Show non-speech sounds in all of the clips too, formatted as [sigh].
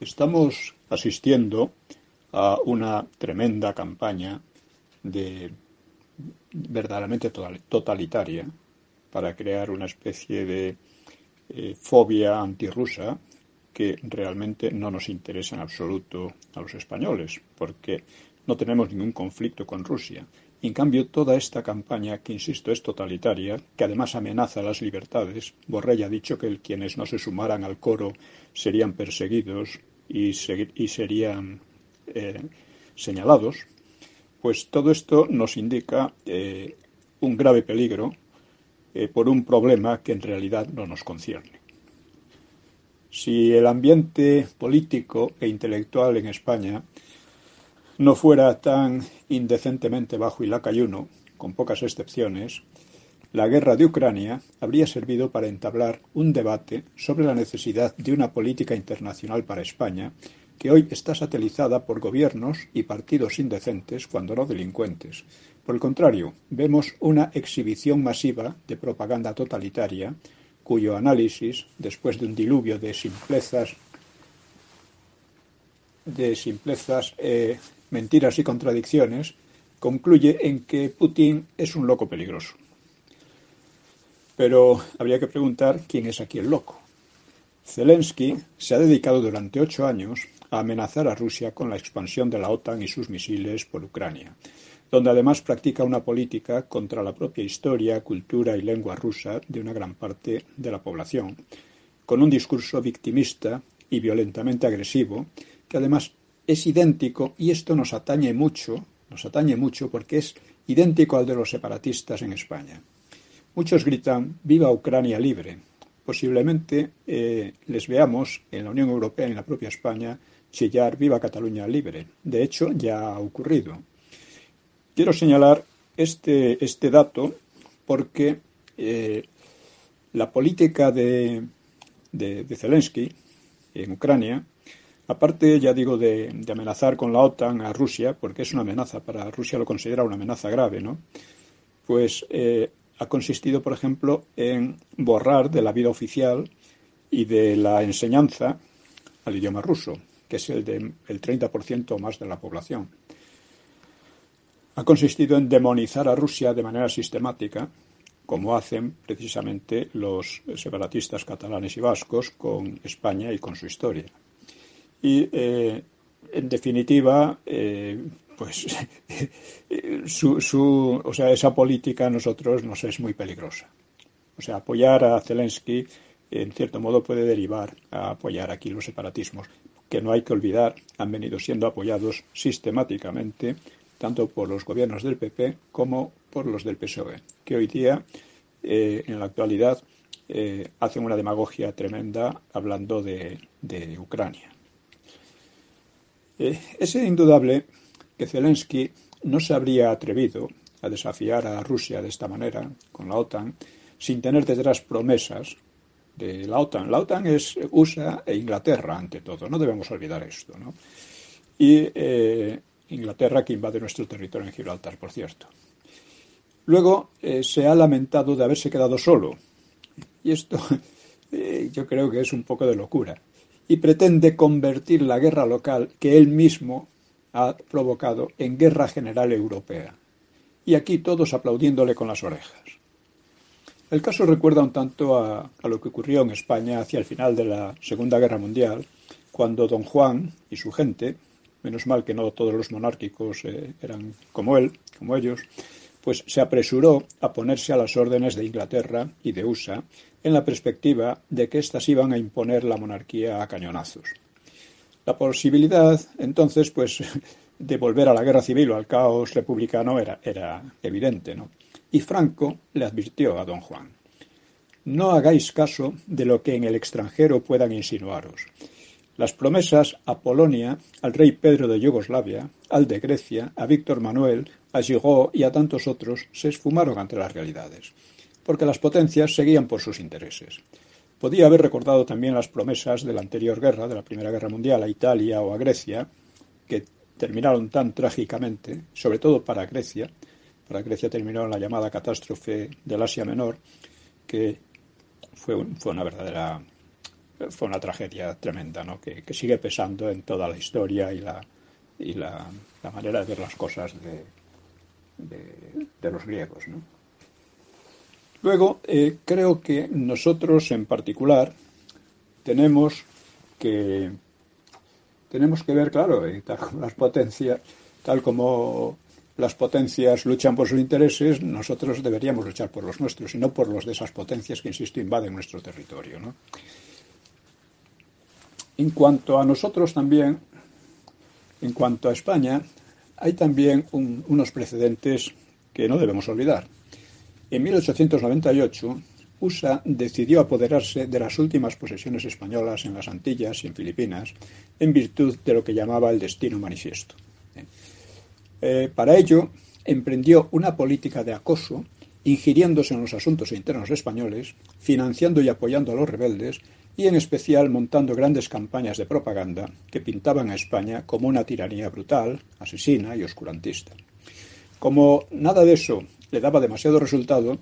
Estamos asistiendo a una tremenda campaña de verdaderamente totalitaria para crear una especie de eh, fobia antirrusa que realmente no nos interesa en absoluto a los españoles, porque no tenemos ningún conflicto con Rusia. en cambio, toda esta campaña, que insisto es totalitaria, que además amenaza las libertades, Borrell ha dicho que quienes no se sumaran al coro serían perseguidos y, serían eh, señalados, pues todo esto nos indica eh, un grave peligro eh, por un problema que en realidad no nos concierne. Si el ambiente político e intelectual en España no fuera tan indecentemente bajo y lacayuno, con pocas excepciones, la guerra de Ucrania habría servido para entablar un debate sobre la necesidad de una política internacional para España que hoy está satelizada por gobiernos y partidos indecentes, cuando no delincuentes. Por el contrario, vemos una exhibición masiva de propaganda totalitaria cuyo análisis, después de un diluvio de simplezas, de simplezas, eh, mentiras y contradicciones, concluye en que Putin es un loco peligroso. Pero habría que preguntar quién es aquí el loco. Zelensky se ha dedicado durante ocho años a amenazar a Rusia con la expansión de la OTAN y sus misiles por Ucrania, donde además practica una política contra la propia historia, cultura y lengua rusa de una gran parte de la población, con un discurso victimista y violentamente agresivo, que además es idéntico, y esto nos atañe mucho, nos atañe mucho porque es idéntico al de los separatistas en España. Muchos gritan Viva Ucrania libre. Posiblemente eh, les veamos en la Unión Europea y en la propia España chillar Viva Cataluña libre. De hecho, ya ha ocurrido. Quiero señalar este, este dato porque eh, la política de, de, Zelensky en Ucrania, aparte, ya digo, de, amenazar con la OTAN a Rusia, porque es una amenaza, para Rusia lo considera una amenaza grave, ¿no? Pues eh, ha consistido, por ejemplo, en borrar de la vida oficial y de la enseñanza al idioma ruso, que es el del 30% o más de la población ha consistido en demonizar a Rusia de manera sistemática, como hacen precisamente los separatistas catalanes y vascos con España y con su historia. Y, eh, en definitiva, eh, pues [laughs] su, o sea, esa política a nosotros nos es muy peligrosa. O sea, apoyar a Zelensky, en cierto modo, puede derivar a apoyar aquí los separatismos, que no hay que olvidar, han venido siendo apoyados sistemáticamente tanto por los gobiernos del PP como por los del PSOE, que hoy día, eh, en la actualidad, eh, hacen una demagogia tremenda hablando de, Ucrania. Eh, es indudable que Zelensky no se habría atrevido a desafiar a Rusia de esta manera, con la OTAN, sin tener detrás promesas de la OTAN. La OTAN es USA e Inglaterra, ante todo, no debemos olvidar esto. ¿no? Y Inglaterra, que invade nuestro territorio en Gibraltar, por cierto. Luego eh, se ha lamentado de haberse quedado solo. Y esto [laughs] eh, yo creo que es un poco de locura. Y pretende convertir la guerra local que él mismo ha provocado en guerra general europea. Y aquí todos aplaudiéndole con las orejas. El caso recuerda un tanto a, a lo que ocurrió en España hacia el final de la Segunda Guerra Mundial, cuando don Juan y su gente, menos mal que no todos los monárquicos eh, eran como él, como ellos, pues se apresuró a ponerse a las órdenes de Inglaterra y de USA en la perspectiva de que éstas iban a imponer la monarquía a cañonazos. La posibilidad, entonces, pues, de volver a la guerra civil o al caos republicano era, era evidente, ¿no? Y Franco le advirtió a don Juan, no hagáis caso de lo que en el extranjero puedan insinuaros las promesas a Polonia, al rey Pedro de Yugoslavia, al de Grecia, a Víctor Manuel, a Gigot y a tantos otros se esfumaron ante las realidades, porque las potencias seguían por sus intereses. podía haber recordado también las promesas de la anterior guerra, de la Primera Guerra Mundial, a Italia o a Grecia, que terminaron tan trágicamente, sobre todo para Grecia. Para Grecia terminó la llamada catástrofe del Asia Menor, que fue una verdadera fue una tragedia tremenda, ¿no? que, sigue pesando en toda la historia y la, y la, manera de ver las cosas de, de, los griegos. ¿no? Luego, eh, creo que nosotros en particular tenemos que, tenemos que ver, claro, eh, tal como las potencias, tal como las potencias luchan por sus intereses, nosotros deberíamos luchar por los nuestros y no por los de esas potencias que, insisto, invaden nuestro territorio. ¿no? En cuanto a nosotros también, en cuanto a España, hay también unos precedentes que no debemos olvidar. En 1898, USA decidió apoderarse de las últimas posesiones españolas en las Antillas y en Filipinas en virtud de lo que llamaba el destino manifiesto. Eh, para ello, emprendió una política de acoso, ingiriéndose en los asuntos internos españoles, financiando y apoyando a los rebeldes y en especial montando grandes campañas de propaganda que pintaban a España como una tiranía brutal, asesina y oscurantista. Como nada de eso le daba demasiado resultado,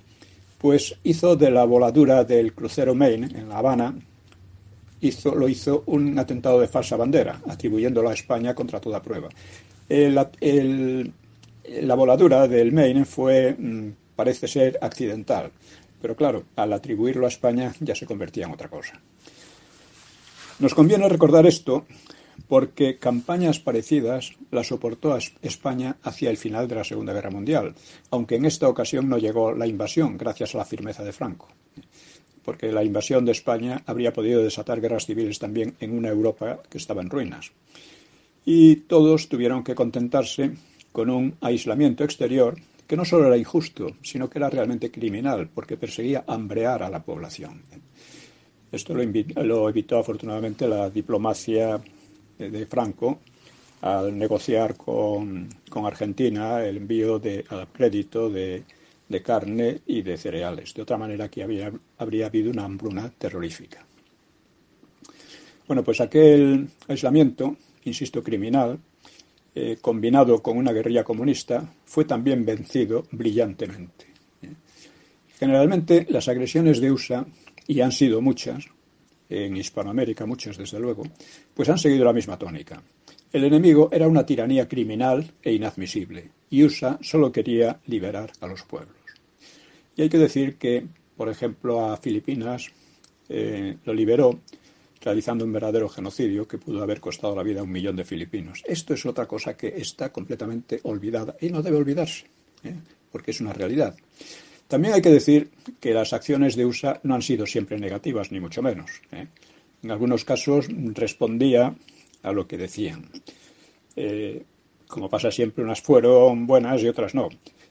pues hizo de la voladura del crucero Maine en La Habana, hizo, lo hizo un atentado de falsa bandera, atribuyéndolo a España contra toda prueba. la voladura del Maine fue, mm, parece ser, accidental, pero claro, al atribuirlo a España ya se convertía en otra cosa. Nos conviene recordar esto porque campañas parecidas las soportó España hacia el final de la Segunda Guerra Mundial, aunque en esta ocasión no llegó la invasión gracias a la firmeza de Franco, porque la invasión de España habría podido desatar guerras civiles también en una Europa que estaba en ruinas. Y todos tuvieron que contentarse con un aislamiento exterior que no solo era injusto, sino que era realmente criminal, porque perseguía hambrear a la población. Esto lo, evitó afortunadamente la diplomacia de Franco al negociar con, Argentina el envío de, al crédito de, carne y de cereales. De otra manera, aquí había, habría habido una hambruna terrorífica. Bueno, pues aquel aislamiento, insisto, criminal, eh, combinado con una guerrilla comunista, fue también vencido brillantemente. Generalmente, las agresiones de USA y han sido muchas, en Hispanoamérica muchas desde luego, pues han seguido la misma tónica. El enemigo era una tiranía criminal e inadmisible, y USA solo quería liberar a los pueblos. Y hay que decir que, por ejemplo, a Filipinas eh, lo liberó realizando un verdadero genocidio que pudo haber costado la vida a un millón de filipinos. Esto es otra cosa que está completamente olvidada y no debe olvidarse, ¿eh? porque es una realidad. También hay que decir que las acciones de USA no han sido siempre negativas, ni mucho menos. ¿eh? En algunos casos respondía a lo que decían. Eh, como pasa siempre, unas fueron buenas y otras no.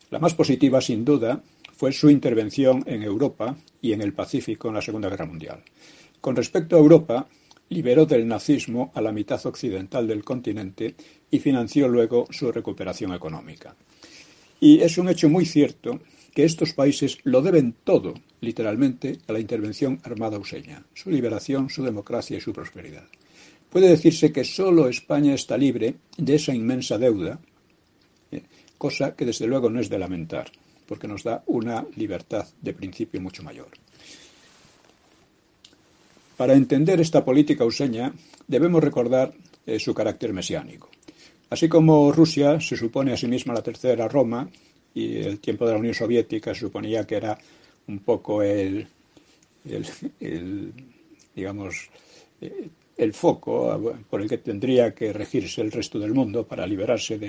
La más positiva, sin duda, fue su intervención en Europa y en el Pacífico en la Segunda Guerra Mundial. Con respecto a Europa, liberó del nazismo a la mitad occidental del continente y financió luego su recuperación económica. Y es un hecho muy cierto que estos países lo deben todo, literalmente, a la intervención armada useña, su liberación, su democracia y su prosperidad. Puede decirse que solo España está libre de esa inmensa deuda, eh, cosa que desde luego no es de lamentar, porque nos da una libertad de principio mucho mayor. Para entender esta política useña, debemos recordar eh, su carácter mesiánico. Así como Rusia se supone a sí misma la tercera Roma y el tiempo de la Unión Soviética se suponía que era un poco el, digamos, eh, el foco por el que tendría que regirse el resto del mundo para liberarse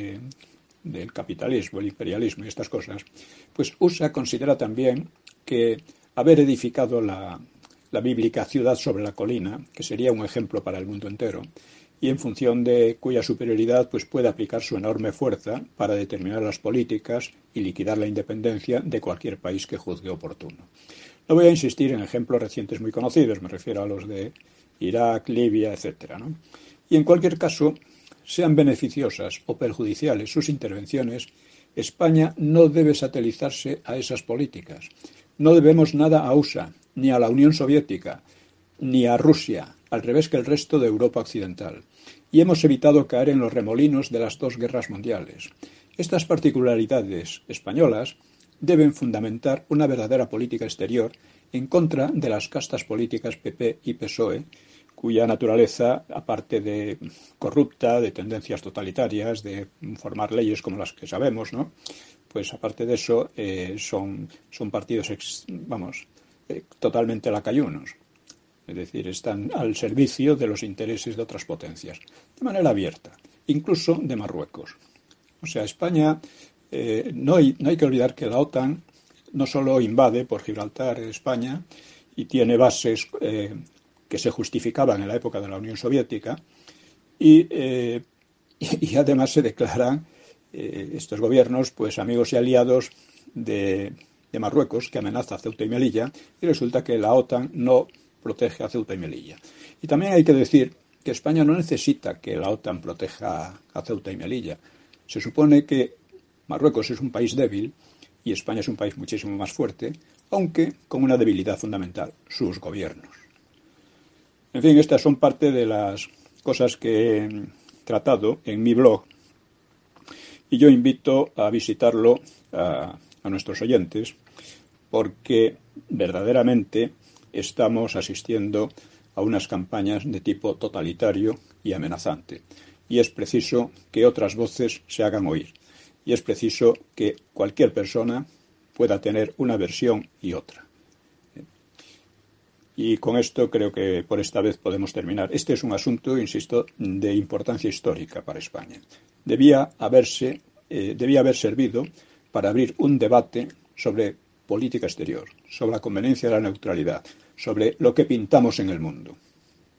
del capitalismo, el imperialismo y estas cosas, pues USA considera también que haber edificado la, la bíblica ciudad sobre la colina, que sería un ejemplo para el mundo entero, y en función de cuya superioridad pues puede aplicar su enorme fuerza para determinar las políticas y liquidar la independencia de cualquier país que juzgue oportuno. No voy a insistir en ejemplos recientes muy conocidos, me refiero a los de Irak, Libia, etc. Y en cualquier caso, sean beneficiosas o perjudiciales sus intervenciones, España no debe satelizarse a esas políticas. No debemos nada a USA ni a la Unión Soviética, ni a Rusia, al revés que el resto de Europa occidental, y hemos evitado caer en los remolinos de las dos guerras mundiales. Estas particularidades españolas deben fundamentar una verdadera política exterior en contra de las castas políticas PP y PSOE, cuya naturaleza, aparte de corrupta, de tendencias totalitarias, de formar leyes como las que sabemos, ¿no? pues aparte de eso eh, son, son partidos, vamos, eh, totalmente lacayunos. Es decir, están al servicio de los intereses de otras potencias, de manera abierta, incluso de Marruecos. O sea, España, eh, no, hay, que olvidar que la OTAN no solo invade por Gibraltar España y tiene bases que se justificaban en la época de la Unión Soviética y, eh, [laughs] además se declaran eh, estos gobiernos pues amigos y aliados de, de, Marruecos que amenaza Ceuta y Melilla y resulta que la OTAN no protege a Ceuta y Melilla. Y también hay que decir que España no necesita que la OTAN proteja a Ceuta y Melilla. Se supone que Marruecos es un país débil y España es un país muchísimo más fuerte, aunque con una debilidad fundamental, sus gobiernos. En fin, estas son parte de las cosas que he tratado en mi blog y yo invito a visitarlo a, nuestros oyentes porque verdaderamente estamos asistiendo a unas campañas de tipo totalitario y amenazante. Y es preciso que otras voces se hagan oír. Y es preciso que cualquier persona pueda tener una versión y otra. Y con esto creo que por esta vez podemos terminar. Este es un asunto, insisto, de importancia histórica para España. Debía haberse, eh, debía haber servido para abrir un debate sobre política exterior, sobre la conveniencia de la neutralidad, sobre lo que pintamos en el mundo.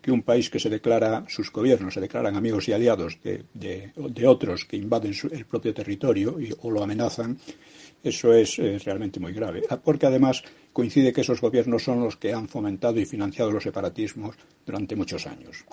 Que un país que se declara, sus gobiernos se declaran amigos y aliados de, otros que invaden el propio territorio y, o lo amenazan, eso es realmente muy grave. Ah, porque además coincide que esos gobiernos son los que han fomentado y financiado los separatismos durante muchos años.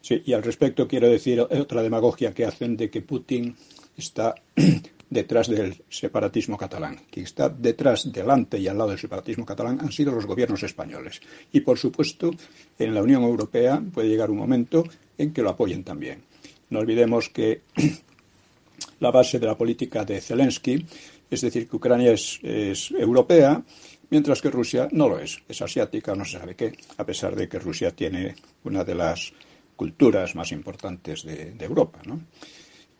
Sí, y al respecto quiero decir otra demagogia que hacen de que Putin está [clears throat] detrás del separatismo catalán. Quien está detrás, delante y al lado del separatismo catalán han sido los gobiernos españoles. Y, por supuesto, en la Unión Europea puede llegar un momento en que lo apoyen también. No olvidemos que [clears throat] la base de la política de Zelensky es decir, que Ucrania es, europea, mientras que Rusia no lo es, es asiática, no se sabe qué, a pesar de que Rusia tiene una de las culturas más importantes de, Europa.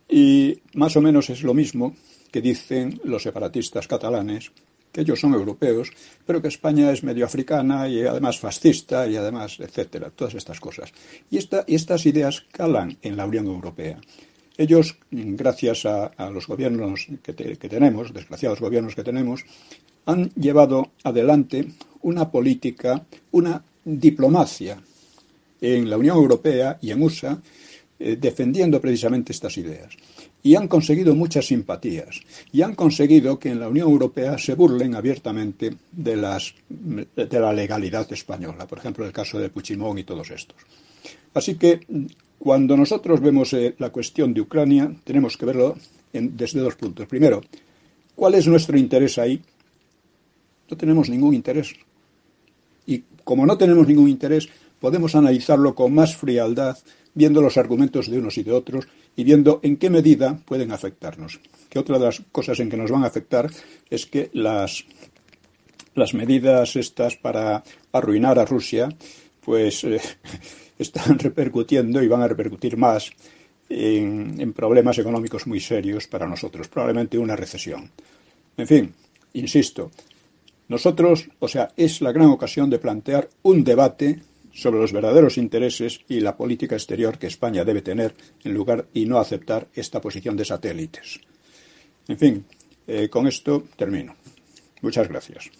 Y más o menos es lo mismo que dicen los separatistas catalanes, que ellos son europeos, pero que España es medio africana y además fascista y además, etcétera, todas estas cosas. Y, estas ideas calan en la Unión Europea. Ellos, gracias a, los gobiernos que, tenemos, desgraciados gobiernos que tenemos, han llevado adelante una política, una diplomacia en la Unión Europea y en USA, eh, defendiendo precisamente estas ideas. Y han conseguido muchas simpatías. Y han conseguido que en la Unión Europea se burlen abiertamente de, las, de la legalidad española. Por ejemplo, el caso de Puigdemont y todos estos. Así que cuando nosotros vemos eh, la cuestión de Ucrania, tenemos que verlo desde dos puntos. Primero, ¿cuál es nuestro interés ahí? No tenemos ningún interés. Y como no tenemos ningún interés, podemos analizarlo con más frialdad, viendo los argumentos de unos y de otros y viendo en qué medida pueden afectarnos. Que otra de las cosas en que nos van a afectar es que las, las medidas estas para arruinar a Rusia, pues eh, [laughs] están repercutiendo y van a repercutir más en, problemas económicos muy serios para nosotros, probablemente una recesión. En fin, insisto, nosotros, o sea, es la gran ocasión de plantear un debate sobre los verdaderos intereses y la política exterior que España debe tener en lugar y no aceptar esta posición de satélites. En fin, eh, con esto termino. Muchas gracias.